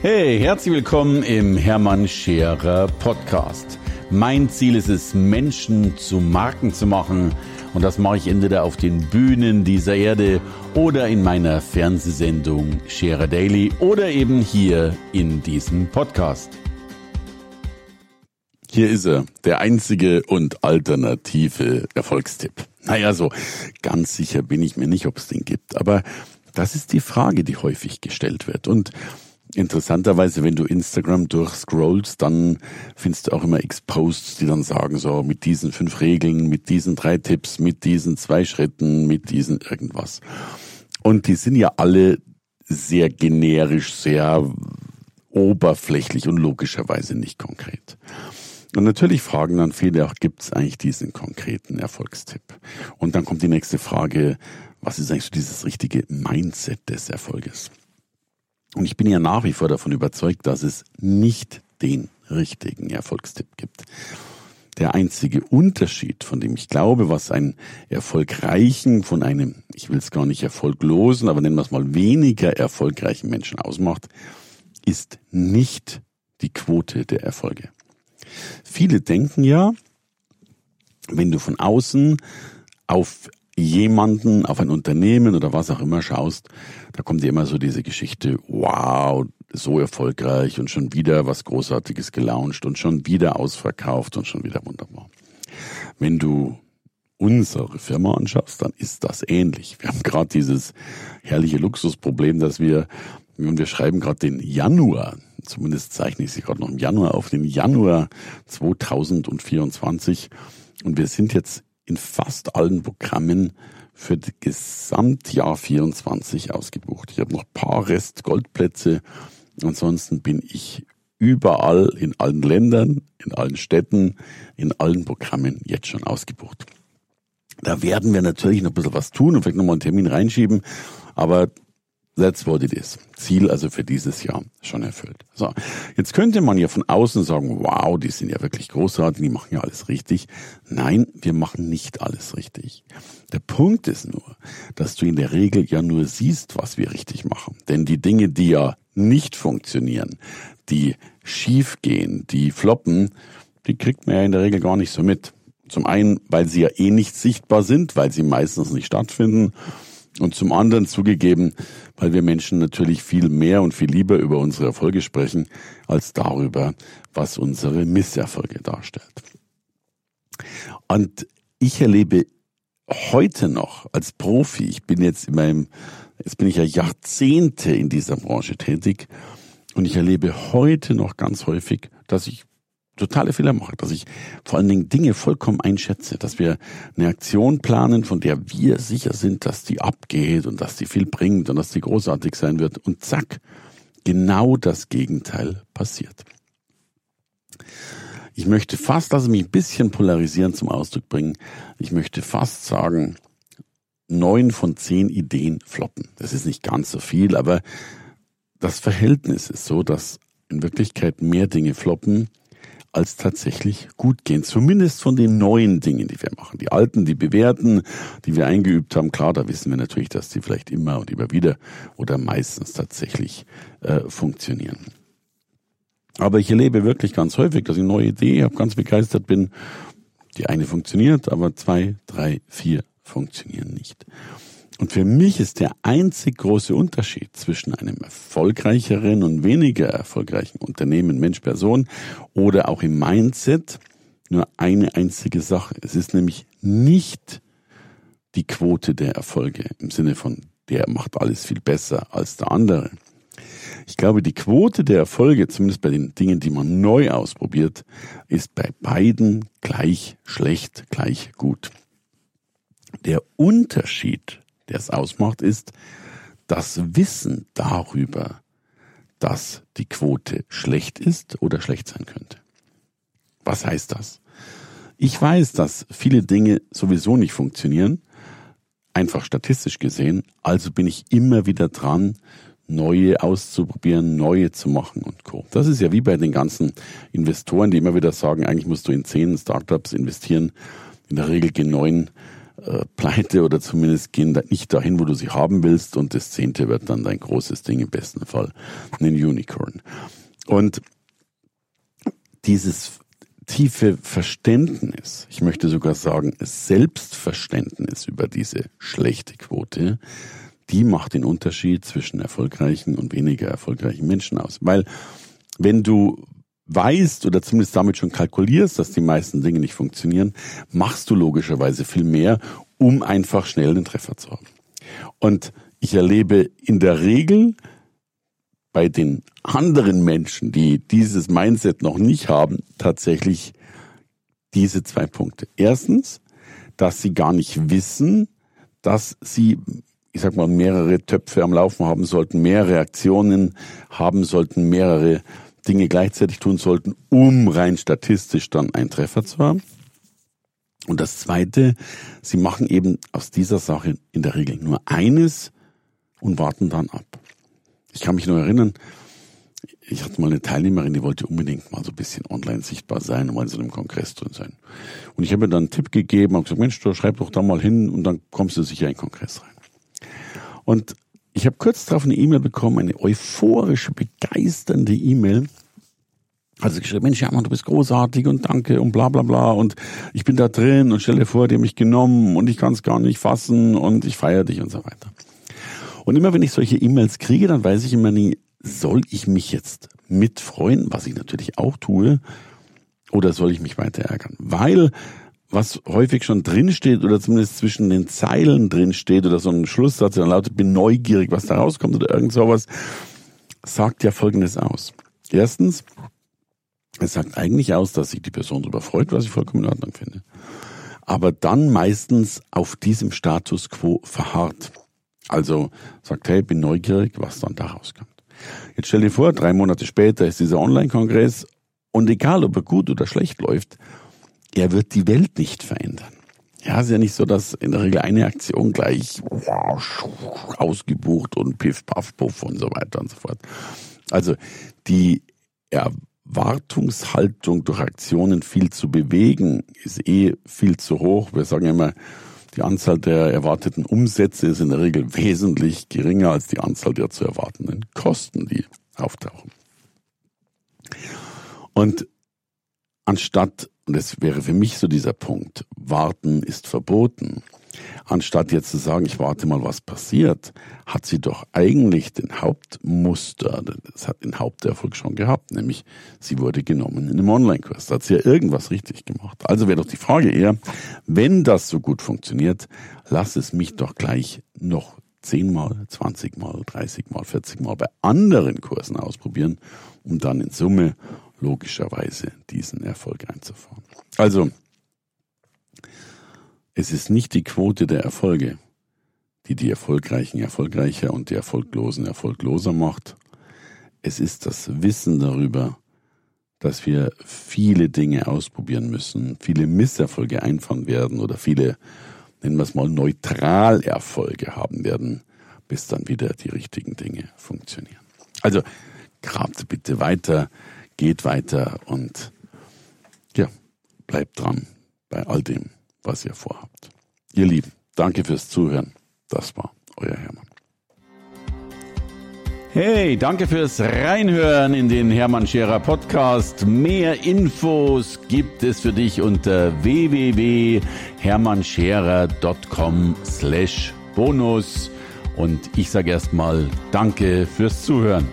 Hey, herzlich willkommen im Hermann Scherer Podcast. Mein Ziel ist es, Menschen zu Marken zu machen. Und das mache ich entweder auf den Bühnen dieser Erde oder in meiner Fernsehsendung Scherer Daily oder eben hier in diesem Podcast. Hier ist er, der einzige und alternative Erfolgstipp. Naja, so ganz sicher bin ich mir nicht, ob es den gibt. Aber das ist die Frage, die häufig gestellt wird. Und Interessanterweise, wenn du Instagram durchscrollst, dann findest du auch immer X-Posts, die dann sagen, so mit diesen fünf Regeln, mit diesen drei Tipps, mit diesen zwei Schritten, mit diesen irgendwas. Und die sind ja alle sehr generisch, sehr oberflächlich und logischerweise nicht konkret. Und natürlich fragen dann viele auch, gibt es eigentlich diesen konkreten Erfolgstipp? Und dann kommt die nächste Frage, was ist eigentlich so dieses richtige Mindset des Erfolges? Und ich bin ja nach wie vor davon überzeugt, dass es nicht den richtigen Erfolgstipp gibt. Der einzige Unterschied, von dem ich glaube, was einen erfolgreichen von einem, ich will es gar nicht erfolglosen, aber nennen wir es mal weniger erfolgreichen Menschen ausmacht, ist nicht die Quote der Erfolge. Viele denken ja, wenn du von außen auf jemanden, auf ein Unternehmen oder was auch immer schaust, da kommt dir immer so diese Geschichte, wow, so erfolgreich und schon wieder was Großartiges gelauncht und schon wieder ausverkauft und schon wieder wunderbar. Wenn du unsere Firma anschaust, dann ist das ähnlich. Wir haben gerade dieses herrliche Luxusproblem, dass wir, und wir schreiben gerade den Januar, zumindest zeichne ich sie gerade noch im Januar auf, den Januar 2024 und wir sind jetzt in fast allen Programmen für das Gesamtjahr 24 ausgebucht. Ich habe noch paar Rest Goldplätze. Ansonsten bin ich überall in allen Ländern, in allen Städten, in allen Programmen jetzt schon ausgebucht. Da werden wir natürlich noch ein bisschen was tun und vielleicht nochmal einen Termin reinschieben, aber That's what it is. Ziel also für dieses Jahr schon erfüllt. So, jetzt könnte man ja von außen sagen, wow, die sind ja wirklich großartig, die machen ja alles richtig. Nein, wir machen nicht alles richtig. Der Punkt ist nur, dass du in der Regel ja nur siehst, was wir richtig machen. Denn die Dinge, die ja nicht funktionieren, die schief gehen, die floppen, die kriegt man ja in der Regel gar nicht so mit. Zum einen, weil sie ja eh nicht sichtbar sind, weil sie meistens nicht stattfinden und zum anderen zugegeben, weil wir Menschen natürlich viel mehr und viel lieber über unsere Erfolge sprechen, als darüber, was unsere Misserfolge darstellt. Und ich erlebe heute noch als Profi, ich bin jetzt in meinem, jetzt bin ich ja Jahrzehnte in dieser Branche tätig, und ich erlebe heute noch ganz häufig, dass ich totale Fehler mache, dass ich vor allen Dingen Dinge vollkommen einschätze, dass wir eine Aktion planen, von der wir sicher sind, dass die abgeht und dass die viel bringt und dass die großartig sein wird und zack, genau das Gegenteil passiert. Ich möchte fast, also mich ein bisschen polarisieren zum Ausdruck bringen, ich möchte fast sagen, neun von zehn Ideen floppen. Das ist nicht ganz so viel, aber das Verhältnis ist so, dass in Wirklichkeit mehr Dinge floppen, als tatsächlich gut gehen. Zumindest von den neuen Dingen, die wir machen. Die alten, die bewährten, die wir eingeübt haben, klar, da wissen wir natürlich, dass die vielleicht immer und immer wieder oder meistens tatsächlich äh, funktionieren. Aber ich erlebe wirklich ganz häufig, dass ich eine neue Idee habe, ganz begeistert bin. Die eine funktioniert, aber zwei, drei, vier funktionieren nicht. Und für mich ist der einzig große Unterschied zwischen einem erfolgreicheren und weniger erfolgreichen Unternehmen, Mensch, Person oder auch im Mindset nur eine einzige Sache. Es ist nämlich nicht die Quote der Erfolge im Sinne von, der macht alles viel besser als der andere. Ich glaube, die Quote der Erfolge, zumindest bei den Dingen, die man neu ausprobiert, ist bei beiden gleich schlecht, gleich gut. Der Unterschied der es ausmacht, ist das Wissen darüber, dass die Quote schlecht ist oder schlecht sein könnte. Was heißt das? Ich weiß, dass viele Dinge sowieso nicht funktionieren, einfach statistisch gesehen, also bin ich immer wieder dran, neue auszuprobieren, neue zu machen und Co. Das ist ja wie bei den ganzen Investoren, die immer wieder sagen, eigentlich musst du in zehn Startups investieren. In der Regel gehen neun äh, pleite oder zumindest gehen da nicht dahin, wo du sie haben willst. Und das zehnte wird dann dein großes Ding, im besten Fall ein Unicorn. Und dieses tiefe Verständnis, ich möchte sogar sagen Selbstverständnis über diese schlechte Quote, die macht den Unterschied zwischen erfolgreichen und weniger erfolgreichen Menschen aus. Weil wenn du weißt oder zumindest damit schon kalkulierst, dass die meisten Dinge nicht funktionieren, machst du logischerweise viel mehr, um einfach schnell einen Treffer zu haben. Und ich erlebe in der Regel bei den anderen Menschen, die dieses Mindset noch nicht haben, tatsächlich diese zwei Punkte. Erstens, dass sie gar nicht wissen, dass sie, ich sag mal, mehrere Töpfe am Laufen haben sollten, mehrere Aktionen haben sollten, mehrere Dinge gleichzeitig tun sollten, um rein statistisch dann einen Treffer zu haben. Und das Zweite, sie machen eben aus dieser Sache in der Regel nur eines und warten dann ab. Ich kann mich nur erinnern, ich hatte mal eine Teilnehmerin, die wollte unbedingt mal so ein bisschen online sichtbar sein und mal in so einem Kongress drin sein. Und ich habe ihr dann einen Tipp gegeben und gesagt, Mensch, du schreib doch da mal hin und dann kommst du sicher in den Kongress rein. Und ich habe kurz darauf eine E-Mail bekommen, eine euphorische, begeisternde E-Mail. Also geschrieben, Mensch, Hermann, du bist großartig und danke und bla bla bla und ich bin da drin und stell dir vor, die haben mich genommen und ich kann es gar nicht fassen und ich feiere dich und so weiter. Und immer wenn ich solche E-Mails kriege, dann weiß ich immer nie, soll ich mich jetzt mitfreuen, was ich natürlich auch tue, oder soll ich mich weiter ärgern? Weil was häufig schon drinsteht oder zumindest zwischen den Zeilen drinsteht oder so ein Schlusssatz, der dann lautet, bin neugierig, was da rauskommt oder irgend sowas, sagt ja Folgendes aus. Erstens, es sagt eigentlich aus, dass sich die Person darüber freut, was ich vollkommen in Ordnung finde. Aber dann meistens auf diesem Status quo verharrt. Also sagt, hey, bin neugierig, was dann da rauskommt. Jetzt stell dir vor, drei Monate später ist dieser Online-Kongress und egal, ob er gut oder schlecht läuft, er wird die Welt nicht verändern. Ja, ist ja nicht so, dass in der Regel eine Aktion gleich ausgebucht und piff, paff, puff und so weiter und so fort. Also die Erwartungshaltung durch Aktionen viel zu bewegen ist eh viel zu hoch. Wir sagen immer, die Anzahl der erwarteten Umsätze ist in der Regel wesentlich geringer als die Anzahl der zu erwartenden Kosten, die auftauchen. Und anstatt und das wäre für mich so dieser Punkt, warten ist verboten. Anstatt jetzt zu sagen, ich warte mal, was passiert, hat sie doch eigentlich den Hauptmuster, das hat den Haupterfolg schon gehabt, nämlich sie wurde genommen in einem Online-Kurs. Da hat sie ja irgendwas richtig gemacht. Also wäre doch die Frage eher, wenn das so gut funktioniert, lass es mich doch gleich noch zehnmal, zwanzigmal, dreißigmal, vierzigmal bei anderen Kursen ausprobieren, um dann in Summe logischerweise diesen Erfolg einzufahren. Also, es ist nicht die Quote der Erfolge, die die Erfolgreichen erfolgreicher und die Erfolglosen erfolgloser macht. Es ist das Wissen darüber, dass wir viele Dinge ausprobieren müssen, viele Misserfolge einfahren werden oder viele, nennen wir es mal, Neutralerfolge haben werden, bis dann wieder die richtigen Dinge funktionieren. Also grabt bitte weiter geht weiter und ja, bleibt dran bei all dem, was ihr vorhabt. Ihr Lieben, danke fürs Zuhören. Das war euer Hermann. Hey, danke fürs Reinhören in den Hermann Scherer Podcast. Mehr Infos gibt es für dich unter www.hermannscherer.com slash bonus. Und ich sage erstmal Danke fürs Zuhören.